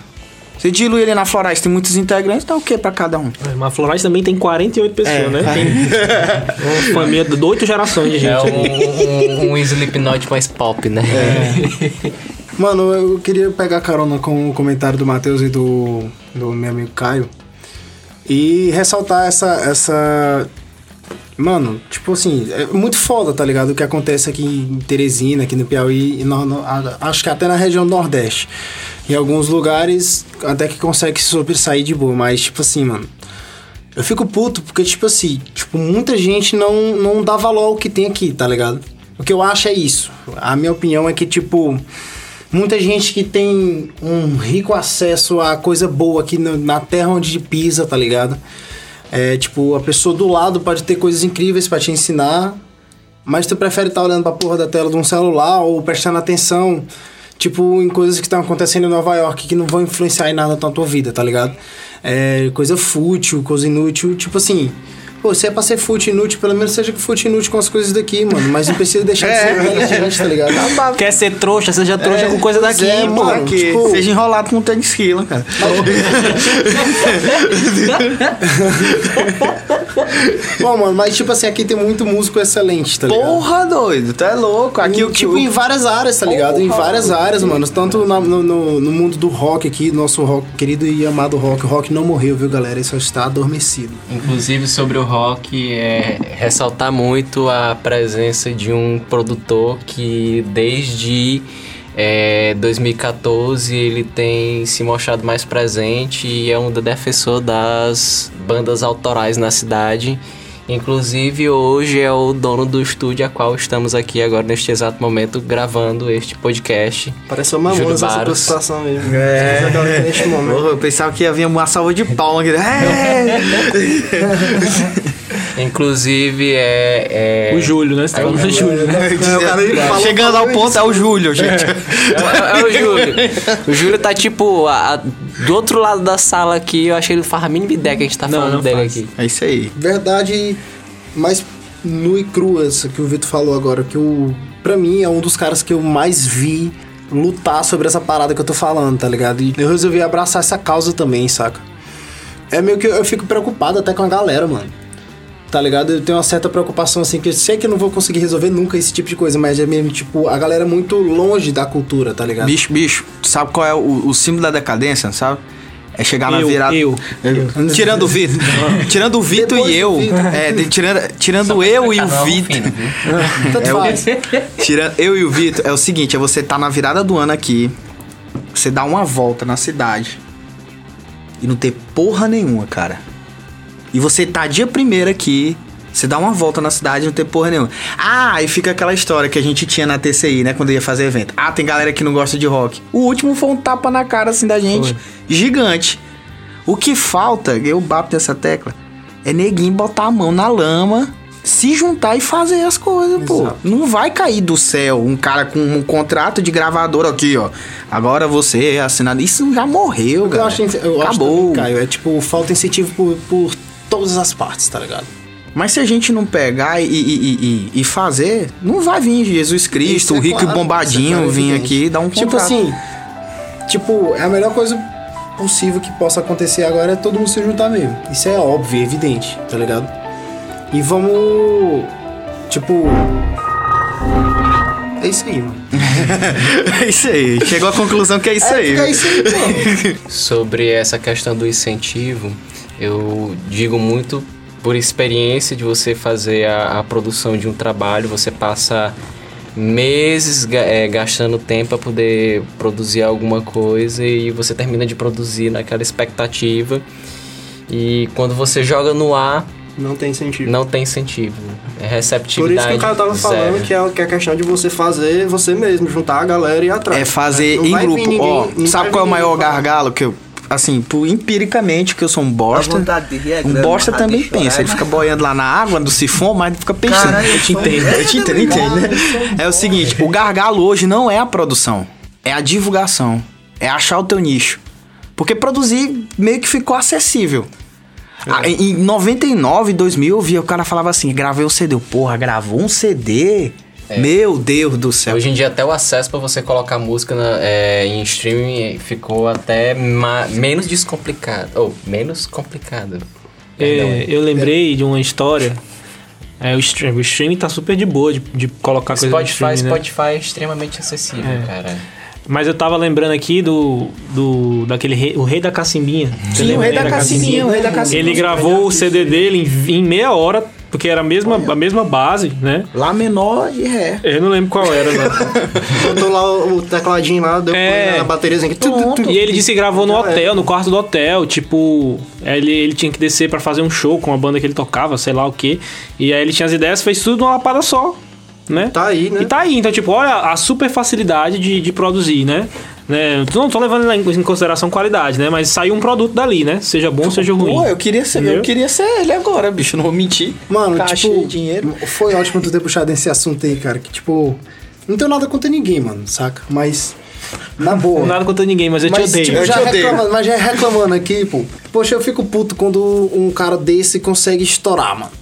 S2: Você dilui ele na Florais, tem muitos integrantes, dá o quê pra cada um?
S3: É, Mas a Florais também tem 48 pessoas,
S2: É.
S3: né? Tem uma família de oito gerações de gente.
S4: É um, um, um Slipknot mais pop, né?
S7: Mano, eu queria pegar carona com o comentário do Matheus e do, do meu amigo Caio e ressaltar essa, essa. Mano, tipo assim, é muito foda, tá ligado? O que acontece aqui em Teresina, aqui no Piauí, e no- no- acho que até na região Nordeste. Em alguns lugares, até que consegue se sobressair de boa, mas, tipo assim, mano. Eu fico puto porque, tipo assim, tipo, muita gente não, não dá valor ao que tem aqui, tá ligado? O que eu acho é isso. A minha opinião é que, tipo, muita gente que tem um rico acesso a coisa boa aqui na terra onde pisa, tá ligado? É, tipo, a pessoa do lado pode ter coisas incríveis pra te ensinar, mas tu prefere estar olhando pra porra da tela de um celular ou prestando atenção, tipo, em coisas que estão acontecendo em Nova York que não vão influenciar em nada na tua vida, tá ligado? É, coisa fútil, coisa inútil, tipo assim. Pô, se é pra ser fútil inútil, pelo menos seja fútil inútil com as coisas daqui, mano. Mas não precisa deixar de ser relevante, tá ligado?
S3: Quer ser trouxa, seja trouxa
S7: É,
S3: com coisa daqui,
S7: é, mano.
S2: Que
S7: tipo-
S2: seja enrolado com tênis quilo, cara.
S7: Bom, mano, mas tipo assim, aqui tem muito músico excelente, tá ligado?
S2: Porra, doido, tu é louco. Aqui
S7: Em,
S2: o que.
S7: tipo, em várias áreas, tá ligado? Em várias áreas, mano. Tanto na- no, no mundo do rock aqui, nosso rock, querido e amado rock. O rock não morreu, viu, galera? Ele só está adormecido.
S4: Inclusive sobre o rock, é ressaltar muito a presença de um produtor que desde é, 2014 ele tem se mostrado mais presente e é um defensor das bandas autorais na cidade. Inclusive hoje é o dono do estúdio a qual estamos aqui agora neste exato momento gravando este podcast.
S5: Parece uma
S4: Júlio
S5: mamosa essa
S4: Baros.
S5: situação mesmo.
S2: É.
S5: Essa neste momento.
S2: Eu pensava que ia vir uma salva de palma aqui. É.
S4: Inclusive é. é
S3: O Júlio, né? Você tá falando do Júlio, né?
S2: Chegando ao ponto, é o Júlio, gente.
S4: É, é o Júlio. O Júlio tá tipo a- a- do outro lado da sala aqui. Eu acho que ele faz a mínima ideia que a gente tá
S3: Não,
S4: falando
S3: não
S4: dele
S3: faz.
S4: aqui.
S2: É isso aí.
S7: Verdade mais nua e crua, essa que o Vitor falou agora. Que o, pra mim é um dos caras que eu mais vi lutar sobre essa parada que eu tô falando, tá ligado? E eu resolvi abraçar essa causa também, saca? É meio que eu fico preocupado até com a galera, mano. Tá ligado? Eu tenho uma certa preocupação, assim, que eu sei que eu não vou conseguir resolver nunca esse tipo de coisa, mas é mesmo, tipo, a galera é muito longe da cultura, tá ligado?
S2: Bicho, bicho, tu sabe qual é o, o símbolo da decadência, sabe? É chegar na
S3: Eu,
S2: virada.
S3: eu,
S2: Tirando o Vitor. tirando o Vitor e eu.
S7: Vitor.
S2: É, de- tirando, tirando eu e o Vitor.
S7: Tanto
S2: É o-
S7: faz.
S2: Tirando eu e o Vitor, é o seguinte: é você tá na virada do ano aqui, você dá uma volta na cidade e não ter porra nenhuma, cara. E você tá dia primeiro aqui Você dá uma volta na cidade e não tem porra nenhuma. Ah, aí fica aquela história que a gente tinha na TCI, né? Quando ia fazer evento. Ah, tem galera que não gosta de rock. O último foi um tapa na cara, assim, da gente. Gigante. O que falta, eu bato nessa tecla, é neguinho botar a mão na lama, se juntar e fazer as coisas, pô.
S7: Exato.
S2: Não vai cair do céu um cara com um contrato de gravador aqui, ó. Agora você é assinado. Isso já morreu,
S7: Eu
S2: cara.
S7: acho, eu acho
S2: Acabou.
S7: também, Caio, é tipo, falta incentivo por, por todas as partes, tá ligado?
S2: Mas se a gente não pegar e, e- e- e- fazer, não vai vir Jesus Cristo,
S7: Isso
S2: o
S7: é
S2: rico
S7: claro,
S2: e bombadinho
S7: é
S2: vir aqui e dar um
S7: Tipo
S2: contrato.
S7: assim, tipo, é a melhor coisa possível que possa acontecer agora é todo mundo se juntar mesmo. Isso é óbvio, é evidente, tá ligado? E vamos, tipo... É isso aí, mano.
S2: É isso aí. Chegou à conclusão que é isso aí.
S7: É isso aí, mano.
S4: Sobre essa questão do incentivo, eu digo muito por experiência de você fazer a, a produção de um trabalho, você passa meses eh, gastando tempo para poder produzir alguma coisa e você termina de produzir naquela expectativa e quando você joga no ar
S5: Não tem sentido.
S4: não tem incentivo, é
S5: Por
S4: receptividade
S5: isso que o cara tava falando
S4: zero.
S5: que é, que é a questão de você fazer você mesmo, juntar a galera e ir atrás.
S2: É fazer
S5: Não
S2: em grupo.
S5: ninguém-
S2: Ó, sabe qual é o maior gargalo que eu. Assim, por, empiricamente, que eu sou um bosta.
S6: A vontade de rir é
S2: Um bosta também
S6: chorar
S2: pensa.
S6: é
S2: Ele fica boiando lá na água do sifão, mas fica pensando.
S6: Caralho,
S2: eu te
S6: eu
S2: entendo, eu te entendo, entendo, né? É o seguinte: o gargalo hoje não é a produção, é a divulgação. É achar o teu nicho. Porque produzir meio que ficou acessível. Ah, em em 99, 2000, eu via o cara falava assim: gravei um CD. Eu, Porra, gravou um CD? Meu Deus do céu.
S4: Hoje em dia até o acesso para você colocar música na- é, em streaming ficou até menos descomplicado. Ou menos complicado.
S3: É, eu lembrei de uma história. É, o, stream, o streaming tá super de boa de, de colocar coisa no
S4: Spotify,
S3: streaming, né?
S4: Spotify é extremamente acessível,
S3: É.
S4: cara.
S3: Mas eu tava lembrando aqui do. do daquele rei, o rei da cacimbinha.
S2: Sim, o rei da Cacimbinha, o rei da Cacimbinha.
S3: Ele gravou o CD dele em, em meia hora, porque era a mesma, a mesma base, né?
S2: Lá menor e ré.
S3: Eu não lembro qual era?
S5: Botou lá o, tecladinho lá, deu
S3: É.
S5: na bateriazinha. Tu, tu, tu.
S3: E ele disse que gravou no
S5: Já era.
S3: hotel, no quarto do hotel. Tipo, ele, ele tinha que descer pra fazer um show com a banda que ele tocava, sei lá o quê. E aí ele tinha as ideias, fez tudo numa lapada só, né?
S5: Tá aí, né?
S3: E tá aí, então, tipo, olha a super facilidade de, de produzir, né? Né? Não tô levando em consideração qualidade, né? Mas saiu um produto dali, né? Seja bom, seja ruim.
S2: Pô, eu queria ser, eu
S3: Entendeu?
S2: queria ser ele agora, bicho, não vou mentir.
S7: Mano,
S2: Caixa
S7: tipo,
S2: de dinheiro.
S7: foi ótimo tu ter puxado esse assunto aí, cara. Que, tipo, não tenho nada contra ninguém, mano, saca? Mas, na boa.
S3: Nada contra ninguém, mas eu te
S7: mas,
S3: odeio.
S7: tipo,
S2: Eu
S7: já
S2: te odeio.
S7: reclamando, mas já reclamando aqui, pô. Poxa, eu fico puto quando um cara desse consegue estourar, mano.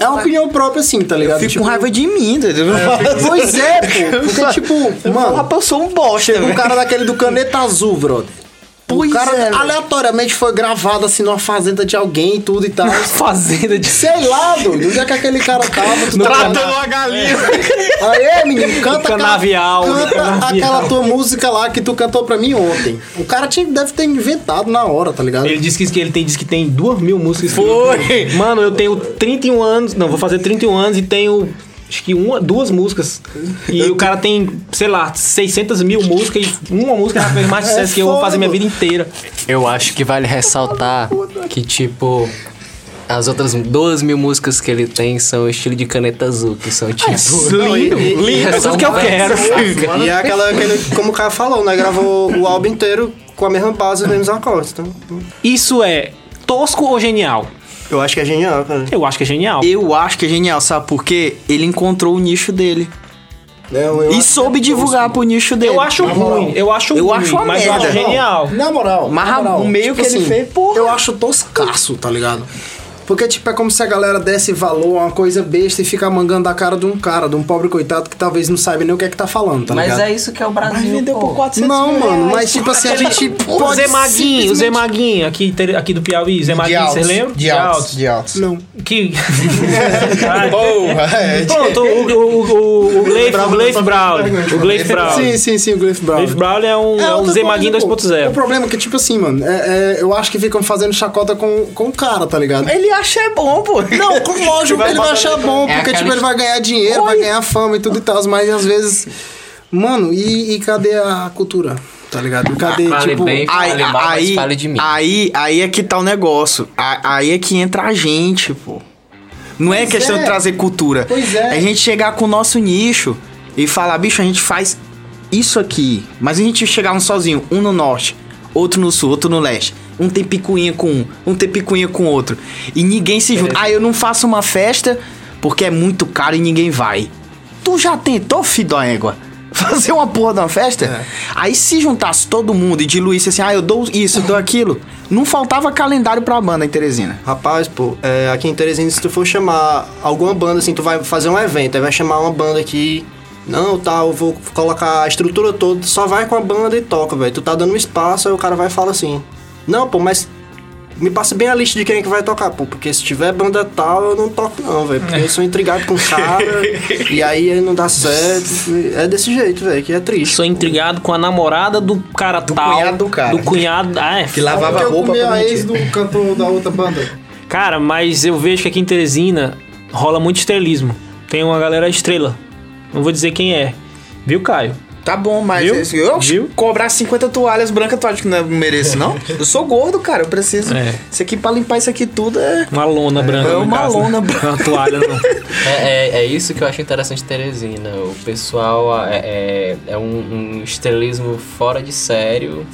S7: É uma opinião própria, assim, tá ligado?
S2: Eu fico
S7: Tipo,
S2: com raiva de mim, entendeu?
S7: Pois é, pô. Porque, tipo,
S2: Mano,
S7: mano,
S2: eu sou um bosta,
S7: chega um cara daquele do caneta azul, brother.
S2: Pois
S7: o cara
S2: é,
S7: aleatoriamente foi gravado assim numa fazenda de alguém e tudo e tal.
S3: Fazenda de.
S7: Sei lá, doido. Onde é que aquele cara tava? Tá
S2: Tratando uma galinha.
S7: Aí, menino, canta, aquela,
S3: Canavial,
S7: canta
S3: canavial.
S7: aquela tua música lá que tu cantou pra mim ontem. O cara tinha, deve ter inventado na hora, tá ligado?
S3: Ele disse que, que ele tem, diz que tem duas mil músicas.
S2: Foi.
S3: Mano, eu tenho 31 anos. Não, vou fazer 31 anos e tenho. Acho que uma, duas músicas. E o cara tem, sei lá, 600 mil músicas e uma música já fez mais sucesso que eu vou fazer minha vida inteira.
S4: Eu acho que vale ressaltar que, tipo, as outras duas mil músicas que ele tem são estilo de caneta azul, que são tipo.
S3: Lindo, lindo. É tudo que eu quero.
S5: E é aquela, aquele, como o cara falou, né? Gravou o álbum inteiro com a mesma base, os mesmos acordes. Então,
S3: Isso é tosco ou genial?
S5: Eu acho que é genial, cara.
S3: Eu acho que é genial.
S2: Eu acho que é genial, sabe por quê? Ele encontrou o nicho dele.
S5: Eu, eu
S2: E
S5: acho
S2: soube
S5: é
S2: divulgar pro nicho dele.
S3: Eu acho ruim, eu acho
S2: Eu
S3: ruim,
S2: acho uma
S3: mas eu acho
S2: merda.
S3: genial.
S7: Na moral.
S2: Mas
S7: na moral,
S2: o meio que ele fez, porra.
S7: Eu acho toscaço, tá ligado? Porque, tipo, é como se a galera desse valor a uma coisa besta e ficar mangando a cara de um cara, de um pobre coitado que talvez não saiba nem o que é que tá falando, tá
S4: Mas
S7: ligado?
S4: é isso que é o Brasil.
S2: Mas vendeu
S4: pô.
S2: por 400
S7: Não,
S2: mil
S7: mano,
S2: reais.
S7: mas tipo assim, a gente
S3: O
S7: pode
S3: Zé Maguinho, o Zé Maguinho, aqui, aqui do Piauí, Zé Maguinho, você lembra?
S2: De altos. De altos.
S7: Não.
S3: Que.
S2: Porra, é.
S3: Pronto, o, o, o, o Gleif, o Gleif Brown. O Gleif Brown.
S7: Sim, sim, sim, o Gleif Brown.
S3: Gleif Brown é um, é um
S7: outra
S3: Zé Maguinho
S7: pô. O
S3: 2.0.
S7: problema é que, tipo assim, mano, é- é, eu acho que ficam fazendo chacota com, com o cara, tá ligado?
S2: Ele acha é bom, pô.
S7: Não, com- lógico que ele vai achar bom,
S4: É
S7: porque, tipo, ele vai ganhar dinheiro, vai ganhar fama e tudo e tal, mas às vezes. Mano, e, e cadê a cultura? Tá ligado? Cadê,
S4: Fale
S7: tipo.
S4: bem.
S2: Aí,
S4: mal, mas
S2: aí,
S4: fale de mim.
S2: aí, aí é que tá o negócio. Aí é que entra a gente, pô. Não é
S7: Pois
S2: questão
S7: é.
S2: de trazer cultura.
S7: Pois é.
S2: a gente chegar com o nosso nicho e falar, bicho, a gente faz isso aqui. Mas a gente chegar um sozinho, um no norte, outro no sul, outro no leste. Um tem picuinha com um, um tem picuinha com outro. E ninguém se junta. Ah, eu não faço uma festa porque é muito caro e ninguém vai. Tu já tentou, filho da égua? Fazer uma porra de uma festa?
S5: É.
S2: Aí se juntasse todo mundo e diluísse assim, ah, eu dou isso, eu dou aquilo. Não faltava calendário pra banda em Teresina.
S5: Rapaz, pô, é, aqui em Teresina, se tu for chamar alguma banda, assim, tu vai fazer um evento, aí vai chamar uma banda aqui. Não, tá, eu vou colocar a estrutura toda, só vai com a banda e toca, velho. Tu tá dando um espaço, aí o cara vai e fala assim: Não, pô, mas me passa bem a lista de quem é que vai tocar, pô, porque se tiver banda tal, eu não toco, não, velho. Porque eu sou intrigado com o cara, e aí ele não dá certo. É desse jeito, velho, que é triste.
S3: Sou intrigado com a namorada do cara
S2: Do
S3: tal.
S2: cunhado do cara.
S3: Do cunhado. Ah, é.
S2: Que lavava
S7: eu
S2: roupa pra
S7: a ex do cantor da outra banda.
S3: Cara, mas eu vejo que aqui em Teresina rola muito estrelismo. Tem uma galera estrela. Não vou dizer quem é. Viu, Caio?
S2: Tá bom, mas
S3: Viu?
S2: esse- eu
S3: Viu?
S2: cobrar 50 toalhas brancas, tu acha que não mereço, não? Eu sou gordo, cara, eu preciso.
S3: É.
S2: Isso aqui pra limpar isso aqui tudo é.
S3: Uma lona branca.
S2: é
S3: no
S2: uma
S3: caso,
S2: lona
S3: né?
S2: branca.
S3: Uma toalha, não.
S4: É, é, é isso que eu acho interessante em Teresina. O pessoal é, é, é um, um estrelismo fora de sério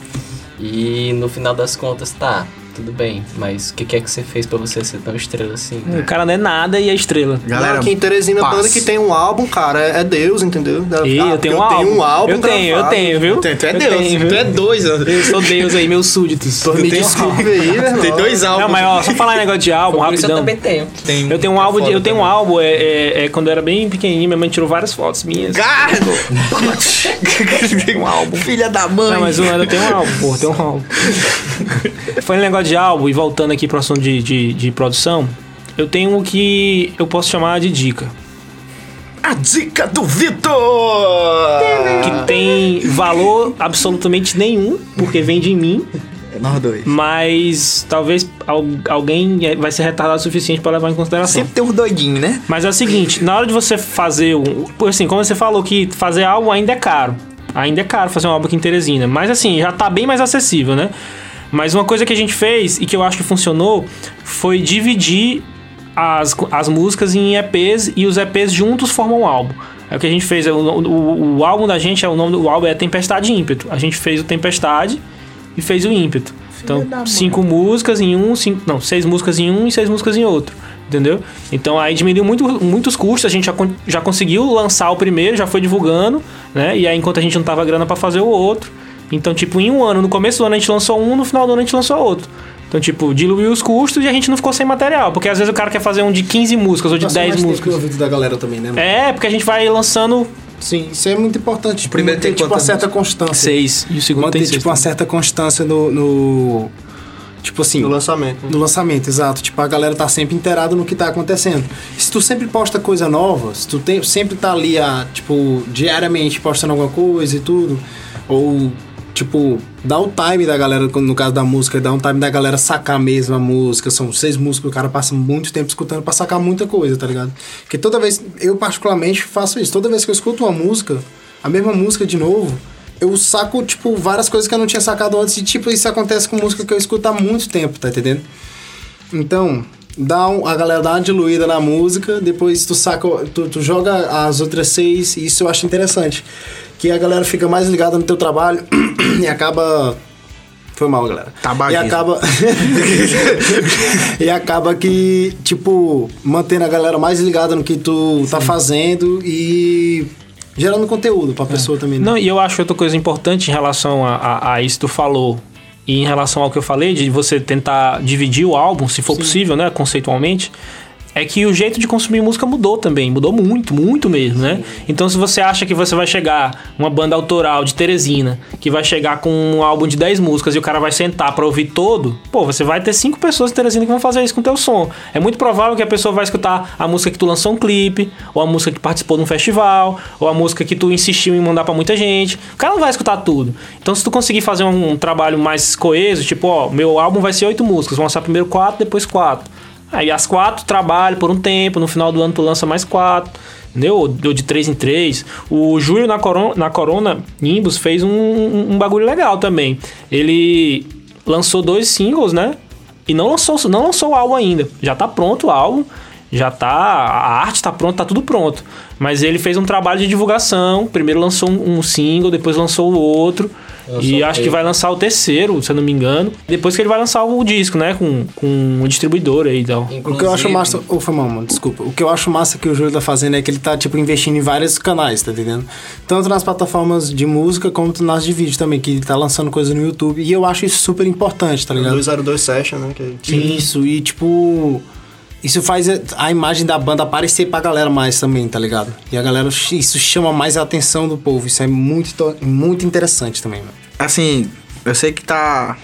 S4: e no final das contas, tá, tudo bem, mas o que, que é que você fez pra você ser tão estrela assim?
S3: O cara não é nada e é estrela.
S2: Galera,
S5: aqui em Teresina, banda que tem um álbum, cara, é, é Deus, entendeu?
S3: E
S5: Ah,
S3: eu tenho um álbum.
S5: um álbum
S3: eu tenho, eu tenho, viu?
S2: Tu é
S3: Eu
S2: Deus,
S3: tenho,
S2: tu é dois. ó.
S3: Eu sou Deus aí, meus súditos.
S5: Pô,
S3: Eu
S5: me
S3: tenho
S5: desculpe aí, irmão.
S2: Tem dois álbuns.
S3: Não, mas ó, só falar em negócio de álbum,
S4: Por isso eu
S3: rapidão.
S4: também tenho.
S2: Tem
S3: Eu tenho um álbum, de, eu tenho um álbum, é, é, é quando eu era bem pequenininho, minha mãe tirou várias fotos minhas.
S2: Cara! um álbum. Filha da mãe.
S3: Não, mas eu tenho um álbum, pô, tem um álbum. Foi um negócio de álbum, e voltando aqui pro assunto de, de, de produção, eu tenho o que eu posso chamar de dica.
S2: A dica do Vitor!
S3: Que tem valor absolutamente nenhum, porque vem de mim,
S2: Nós dois.
S3: mas talvez al- alguém vai ser retardado o suficiente para levar em consideração.
S2: Sempre tem uns doidinhos, né?
S3: Mas é o seguinte, na hora de você fazer um. Assim, como você falou que fazer álbum ainda é caro. Ainda é caro fazer um álbum aqui em Teresina. Mas assim, já tá bem mais acessível, né? Mas uma coisa que a gente fez e que eu acho que funcionou foi dividir as, as músicas em EPs e os EPs juntos formam um álbum. É o que a gente fez. O, o, o álbum da gente, é o nome do álbum é Tempestade e Ímpeto. A gente fez o Tempestade e fez o Ímpeto. Então, cinco músicas em um, cinco, não, seis músicas em um e seis músicas em outro. Entendeu? Então aí diminuiu muito, muitos custos, a gente já, já conseguiu lançar o primeiro, já foi divulgando, né? E aí enquanto a gente não tava grana pra fazer o outro. Então, tipo, em um ano, no começo do ano a gente lançou um, no final do ano a gente lançou outro. Então, tipo, diluiu os custos e a gente não ficou sem material. Porque às vezes o cara quer fazer um de 15 músicas ou de
S7: Passou
S3: 10
S7: mais tempo
S3: músicas.
S7: no ouvido da galera também, né? mano?
S3: É, porque a gente vai lançando
S7: Sim, isso é muito importante. Tipo,
S2: primeiro
S7: manter,
S2: tem
S7: tipo, uma certa constância.
S3: seis e o segundo
S7: Manter,
S3: tem seis.
S7: tipo, uma certa constância no... no- Tipo assim...
S5: Do lançamento.
S7: No lançamento, exato. Tipo, a galera tá sempre inteirada no que tá acontecendo. Se tu sempre posta coisa nova, se tu tem, sempre tá ali, a, tipo, diariamente postando alguma coisa e tudo, ou, tipo, dá o time da galera, no caso da música, dá um time da galera sacar mesmo a música. São seis músicas, o cara passa muito tempo escutando pra sacar muita coisa, tá ligado? Porque toda vez, eu particularmente faço isso, toda vez que eu escuto uma música, a mesma música de novo, eu saco, tipo, várias coisas que eu não tinha sacado antes. E, tipo, isso acontece com música que eu escuto há muito tempo, tá entendendo? Então, dá um- a galera dá uma diluída na música, depois tu saca, tu, tu joga as outras seis, isso eu acho interessante. Que a galera fica mais ligada no teu trabalho e acaba. Foi mal, galera. E
S2: Tabagismo.
S7: acaba. e acaba que, tipo, mantendo a galera mais ligada no que tu tá fazendo e gerando conteúdo pra pessoa também. né?
S3: Não, e eu acho outra coisa importante em relação a, a, a isso que tu falou e em relação ao que eu falei, de você tentar dividir o álbum, se for possível, né, conceitualmente, é que o jeito de consumir música mudou também, mudou muito, muito mesmo, né? Então se você acha que você vai chegar, uma banda autoral de Teresina, que vai chegar com um álbum de 10 músicas e o cara vai sentar pra ouvir todo, pô, você vai ter cinco pessoas de Teresina que vão fazer isso com o teu som. É muito provável que a pessoa vai escutar a música que tu lançou um clipe, ou a música que participou de um festival, ou a música que tu insistiu em mandar pra muita gente. O cara não vai escutar tudo. Então se tu conseguir fazer um, um trabalho mais coeso, tipo, ó, meu álbum vai ser oito músicas, vou lançar primeiro quatro, depois quatro. Aí as quatro trabalho por um tempo, no final do ano tu lança mais quatro, entendeu? Ou de três em três. O Júlio na Corona, na Corona Nimbus fez um, um, um bagulho legal também. Ele lançou dois singles, né? E não lançou, não lançou o álbum ainda. Já tá pronto o álbum. já tá. A arte tá pronta, tá tudo pronto. Mas ele fez um trabalho de divulgação. Primeiro lançou um, um single, depois lançou o outro. E
S4: o
S3: acho que vai lançar o terceiro, se eu não me engano. Depois que ele vai lançar o disco, né? Com, com um distribuidor aí e tal.
S7: O que eu acho massa. Ô, foi mal, mano, desculpa. O que eu acho massa que o Júlio tá fazendo é que ele tá, tipo, investindo em vários canais, tá entendendo? Tanto nas plataformas de música quanto nas de vídeo também, que ele tá lançando coisa no YouTube. E eu acho isso super importante, tá ligado?
S5: 202 Session, né? Que...
S7: Isso, e tipo. Isso faz a imagem da banda aparecer pra galera mais também, tá ligado? E a galera, isso chama mais a atenção do povo. Isso é muito, to- muito interessante também, mano.
S2: Assim, eu sei que tá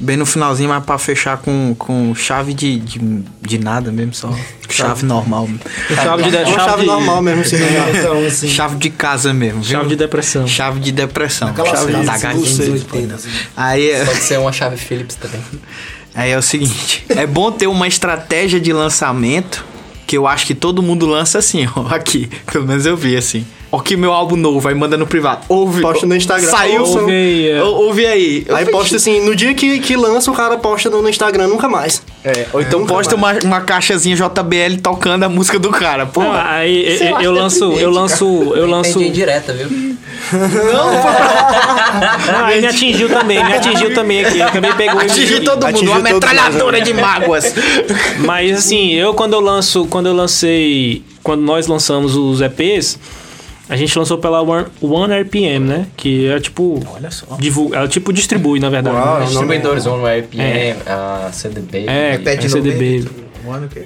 S2: bem no finalzinho, mas pra fechar com, com chave de, de, de nada mesmo, só. Chave normal.
S3: Chave de,
S5: É uma
S3: chave
S5: chave
S3: de-
S5: normal mesmo, assim. né?
S2: Chave de casa mesmo, viu?
S3: Chave de depressão.
S2: Chave de depressão.
S7: Aquela
S2: chave da
S7: de
S2: gatinha.
S7: entendeu?
S2: Aí, é-
S4: Pode ser uma chave Phillips também.
S2: aí é o seguinte: é bom ter uma estratégia de lançamento que eu acho que todo mundo lança assim, ó. Aqui. Pelo menos eu vi assim. Ó, que meu álbum novo, aí manda no privado. Ouve.
S5: Posta no Instagram.
S2: Saiu.
S3: Ouve aí, é.
S2: Ou- Ouve aí.
S5: Aí posta assim, no dia que, que lança, o cara posta no, no Instagram nunca mais.
S2: É, ou então
S5: nunca
S2: posta uma, uma caixazinha JBL tocando a música do cara. Pô,
S3: Não, aí eu, eu lanço, eu lanço, eu lanço.
S4: Entendi indireta, viu?
S3: Não, aí me atingiu também, me atingiu também aqui. Eu também pegou
S2: atingir todo mundo,
S5: Atingiu
S2: uma metralhadora de mágoas.
S3: Mas assim, eu quando eu lanço, quando eu lancei, quando nós lançamos os EPs, a gente lançou pela One, One RPM, né? Que é tipo,
S2: Olha só.
S3: divulga, ela tipo distribui na verdade.
S5: Uau.
S3: né?
S4: Distribuidores, One RPM, a CDB.
S3: É, é
S2: de novo
S3: CDB.
S2: Mano, o quê?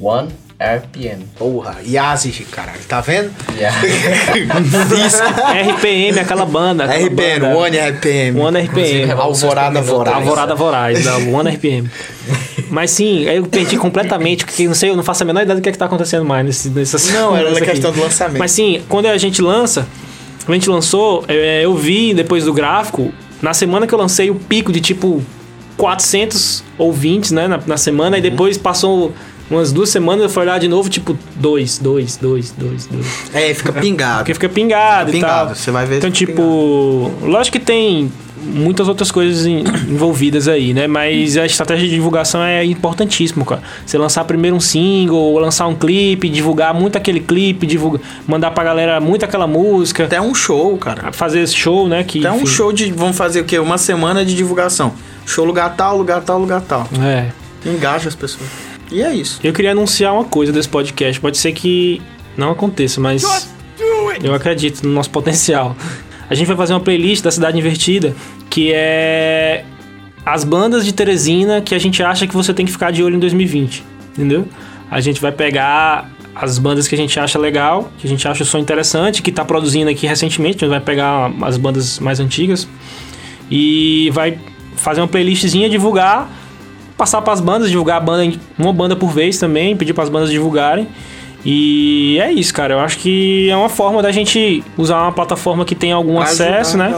S4: One RPM.
S2: Porra, Yazid, caralho, tá vendo?
S4: Yeah.
S3: RPM, aquela banda. aquela
S2: RPM,
S3: banda.
S2: One RPM.
S3: One RPM.
S2: Alvorada Voraz.
S3: Alvorada Voraz, da One RPM. Mas sim, aí eu perdi completamente, porque não sei, eu não faço a menor ideia do que, é que tá acontecendo mais nesse, nessas
S2: Não, era na questão do lançamento.
S3: Mas sim, quando a gente lança, quando a gente lançou, é, eu vi depois do gráfico, na semana que eu lancei, o pico de tipo 400 ouvintes, né, na, na semana, e depois passou umas duas semanas, eu fui olhar de novo, tipo, dois, dois, dois, dois, dois.
S2: É, fica pingado.
S3: Porque fica pingado,
S2: Fica
S3: e tal.
S2: pingado, você vai ver
S3: Então, tipo, lógico que tem muitas outras coisas em- envolvidas aí, né? Mas a estratégia de divulgação é importantíssimo, cara. Você lançar primeiro um single, ou lançar um clipe, divulgar muito aquele clipe, divulgar, mandar pra galera muito aquela música,
S2: Até um show, cara.
S3: fazer esse show, né? Que,
S2: Até um
S3: enfim,
S2: show de. Vamos fazer o quê? Uma semana de divulgação. Show lugar tal, lugar tal, lugar tal.
S3: É.
S2: Engaja as pessoas. E é isso.
S3: Eu queria anunciar uma coisa desse podcast. Pode ser que não aconteça, mas eu acredito no nosso potencial. A gente vai fazer uma playlist da Cidade Invertida que é as bandas de Teresina que a gente acha que você tem que ficar de olho em 2020, entendeu? A gente vai pegar as bandas que a gente acha legal, que a gente acha o som interessante, que tá produzindo aqui recentemente, a gente vai pegar as bandas mais antigas e vai fazer uma playlistzinha, divulgar, passar para as bandas, divulgar a banda, uma banda por vez também, pedir para as bandas divulgarem. E é isso, cara. Eu acho que é uma forma da gente usar uma plataforma que tem algum
S2: Pra
S3: acesso, né?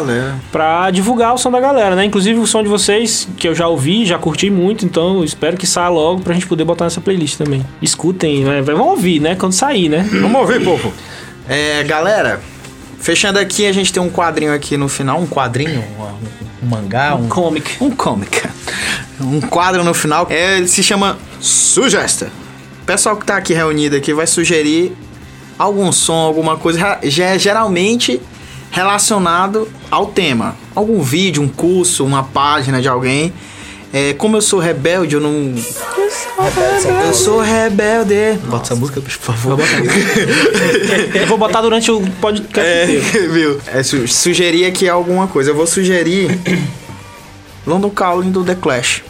S3: Pra divulgar o som da galera, né? Inclusive o som de vocês, que eu já ouvi, já curti muito, então espero que saia logo pra gente poder botar nessa playlist também. Escutem, né? Vão ouvir, né? Quando sair, né?
S2: Vamos ouvir, povo. É, galera, fechando aqui, a gente tem um quadrinho aqui no final. Um quadrinho, um, um mangá, um.
S3: Comic.
S2: Um comic. Um quadro no final. É, ele se chama Sugesta. O pessoal que tá aqui reunido aqui vai sugerir algum som, alguma coisa, ra- ge- geralmente relacionado ao tema. Algum vídeo, um curso, uma página de alguém. É, como eu sou rebelde, eu não. Eu sou rebelde. Bota essa música, bicho, por favor.
S3: Eu vou botar durante o podcast
S2: É,
S3: inteiro.
S2: viu? É, su sugerir aqui alguma coisa. Eu vou sugerir London Calling do The Clash.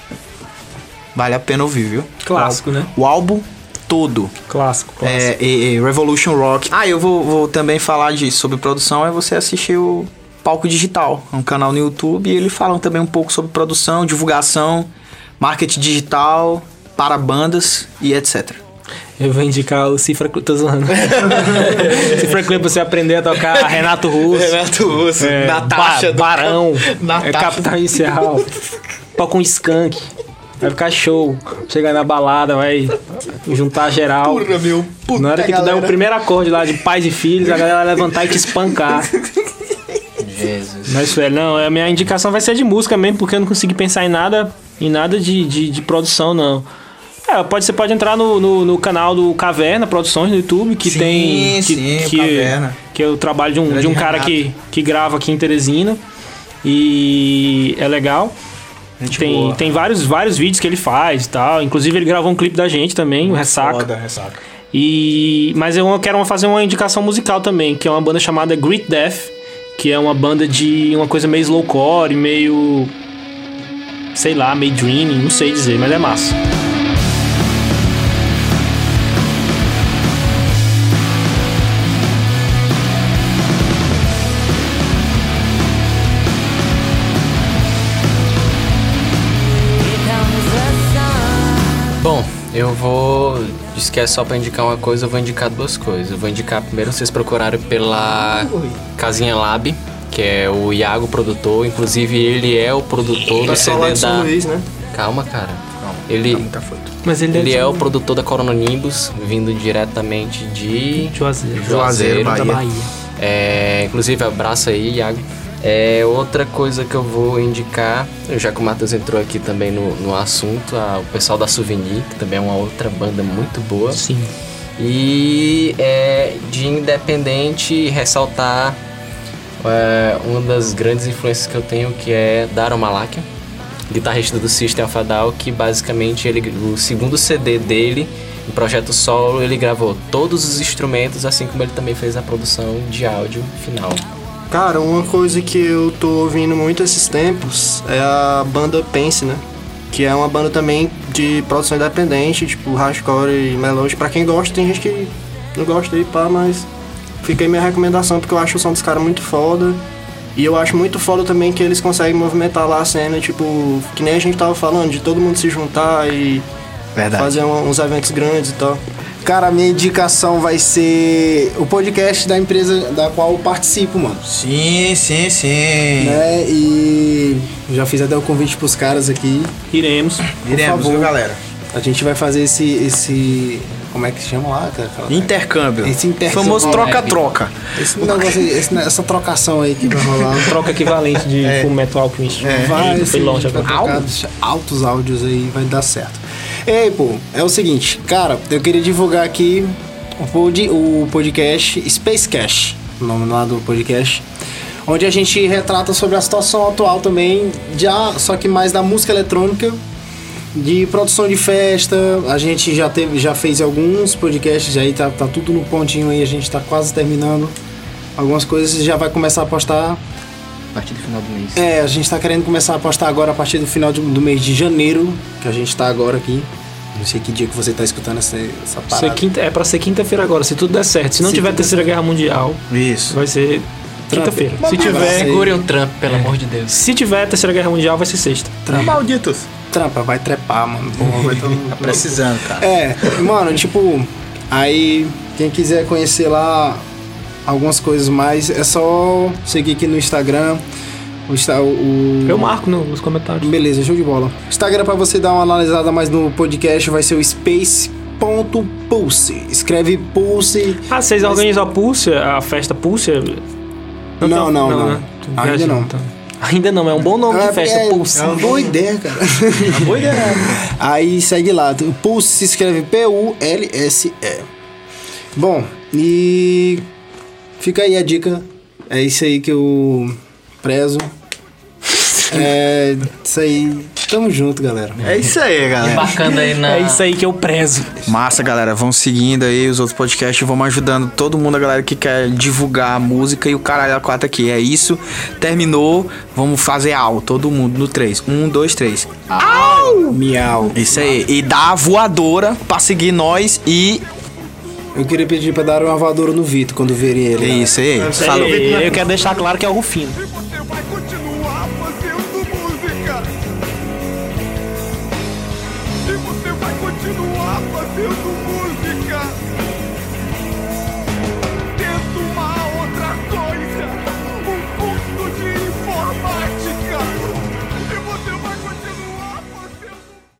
S2: Vale a pena ouvir, viu?
S3: Clássico, né?
S2: O álbum todo.
S3: Clássico, clássico.
S2: É, e- e Revolution Rock. Ah, eu vou, vou também falar de, sobre produção, é você assistir o Palco Digital, é um canal no YouTube, e eles falam também um pouco sobre produção, divulgação, marketing digital, para bandas e etc.
S3: Eu vou indicar o Cifra Club, tô zoando. Cifra Club pra você aprender a tocar Renato Russo.
S2: Renato Russo,
S3: é,
S2: Natasha
S3: Ba-
S2: do-
S3: Barão,
S2: Natasha.
S3: é Capital Inicial, toca um skunk. Vai ficar show. Chegar na balada, vai juntar geral.
S2: Porra, meu, puta
S3: Na hora que tu der o primeiro acorde lá de pais e filhos, a galera vai levantar e te espancar.
S4: Jesus.
S3: Mas, velho, não, a minha indicação vai ser de música mesmo, porque eu não consegui pensar em nada, em nada de, de, de produção, não. É, pode, você pode entrar no, no, no canal do Caverna Produções no YouTube, que
S2: Sim,
S3: tem. Que,
S2: sim,
S3: que,
S2: Caverna.
S3: que é o trabalho de um,
S2: Grande
S3: de um cara
S2: Renato.
S3: que, que grava aqui em Teresina. E é legal.
S2: Gente
S3: Tem,
S2: boa.
S3: tem vários, vários vídeos que ele faz e tal. Inclusive, ele gravou um clipe da gente também, o Ressaca.
S2: Foda, ressaca.
S3: E, mas eu quero fazer uma indicação musical também, que é uma banda chamada Great Death, que é uma banda de uma coisa meio slowcore, meio. sei lá, meio dreaming, não sei dizer, mas é massa.
S4: Bom, eu vou. Disse que é só pra indicar uma coisa, eu vou indicar duas coisas. Eu vou indicar primeiro vocês procurarem pela Casinha Lab, que é o Iago produtor. Inclusive, ele é o produtor do
S5: Pessoal lá
S4: CD da.
S5: Luís, né?
S4: Calma, cara. Ele,
S2: Tá.
S3: Mas ele,
S4: ele
S3: de
S4: é o produtor da Corona Nimbus, vindo diretamente de.
S3: Juazeiro,
S2: Juazeiro,
S3: da
S2: Bahia.
S3: Bahia.
S4: É, inclusive, abraço aí, Iago. É, outra coisa que eu vou indicar, já que o Matheus entrou aqui também no, no assunto, a- o pessoal da Souvenir, que também é uma outra banda muito boa.
S3: Sim.
S4: E é, de independente, ressaltar é, uma das grandes influências que eu tenho, que é Daron Malakia, guitarrista do System of a Down, que basicamente ele, o segundo CD dele, em projeto solo, ele gravou todos os instrumentos, assim como ele também fez a produção de áudio final.
S5: Cara, uma coisa que eu tô ouvindo muito esses tempos é a banda Pense, né? Que é uma banda também de produção independente, tipo hardcore e melody. Pra quem gosta, tem gente que não gosta aí, pá, mas fica aí minha recomendação, porque eu acho o som dos caras muito foda. E eu acho muito foda também que eles conseguem movimentar lá a cena, tipo, que nem a gente tava falando, de todo mundo se juntar e
S2: Verdade.
S5: fazer uns eventos grandes e tal.
S7: Cara, a minha indicação vai ser o podcast da empresa da qual eu participo, mano.
S2: Sim, sim, sim.
S7: Né? E já fiz até o convite pros caras aqui.
S3: Iremos.
S2: Iremos,
S7: favor.
S2: viu, galera?
S7: A gente vai fazer esse. esse como é que se chama lá, cara?
S2: Intercâmbio.
S7: Esse intercâmbio.
S2: Famoso troca-troca.
S7: Esse negócio aí, esse- essa trocação aí que vai rolar.
S3: Troca equivalente de
S2: É.
S3: Full Metal Alchemist.
S7: Vai,
S3: Eita, foi
S7: sim,
S3: longe
S7: vai
S3: agora.
S7: trocar altos áudios aí, vai dar certo. Ei, pô, é o seguinte, cara, eu queria divulgar aqui o, pod, o podcast Space Cash, o nome lá do podcast, onde a gente retrata sobre a situação atual também, já, só que mais da música eletrônica, de produção de festa. A gente já teve, já fez alguns podcasts aí, tá, tá tudo no pontinho aí, a gente tá quase terminando. Algumas coisas já vai começar a postar
S4: A partir do final do mês.
S7: é, a gente tá querendo começar a postar agora a partir do final de- do mês de janeiro, que a gente tá agora aqui. Não sei que dia que você tá escutando essa, essa
S3: Ser
S7: parada.
S3: quinta, é pra ser quinta-feira agora, se tudo der certo. Se não
S7: Se
S3: tiver
S7: tudo
S3: Terceira Guerra Mundial,
S2: Isso.
S3: vai ser quinta-feira. Se tiver,
S4: Segure um Trump, pelo amor de Deus.
S3: se tiver Terceira Guerra Mundial, vai ser sexta.
S2: Malditos.
S7: Trampa, vai trepar, mano. Vai todo...
S2: Tá precisando, cara.
S7: É, mano, tipo, aí quem quiser conhecer lá algumas coisas mais, é só seguir aqui no Instagram. O, o,
S3: Eu marco no- nos comentários.
S7: Beleza, show de bola. Instagram pra você dar uma analisada mais no podcast vai ser o space.pulse. Escreve pulse.
S3: Ah, vocês organizam a Pulse, a festa Pulse?
S7: Não, não, não.
S3: né? Tô
S7: Ainda
S3: viajando,
S7: não.
S3: então. Ainda não, é um bom nome
S7: Ah,
S3: de festa,
S7: é,
S3: Pulse.
S7: É uma boa ideia, cara.
S2: Boa ideia.
S7: Aí segue lá. Pulse se escreve P-U-L-S-E. Bom, e fica aí a dica. É isso aí que eu prezo. É isso aí. Tamo junto, galera.
S2: É isso aí, galera.
S4: Embarcando aí na.
S3: É isso aí que eu prezo.
S2: Massa, galera. Vão seguindo aí os outros podcasts. Vamos ajudando todo mundo, a galera que quer divulgar a música e o caralho a quatro aqui. É isso. Terminou. Vamos fazer au. Todo mundo no 3. Um, dois, três.
S7: Miau.
S2: Isso aí. E dá a voadora pra seguir nós e.
S7: Eu queria pedir pra dar uma voadora no Vitor quando verem ele.
S2: É
S7: né?
S2: isso aí.
S3: Falou. Eu quero deixar claro que é o Rufino.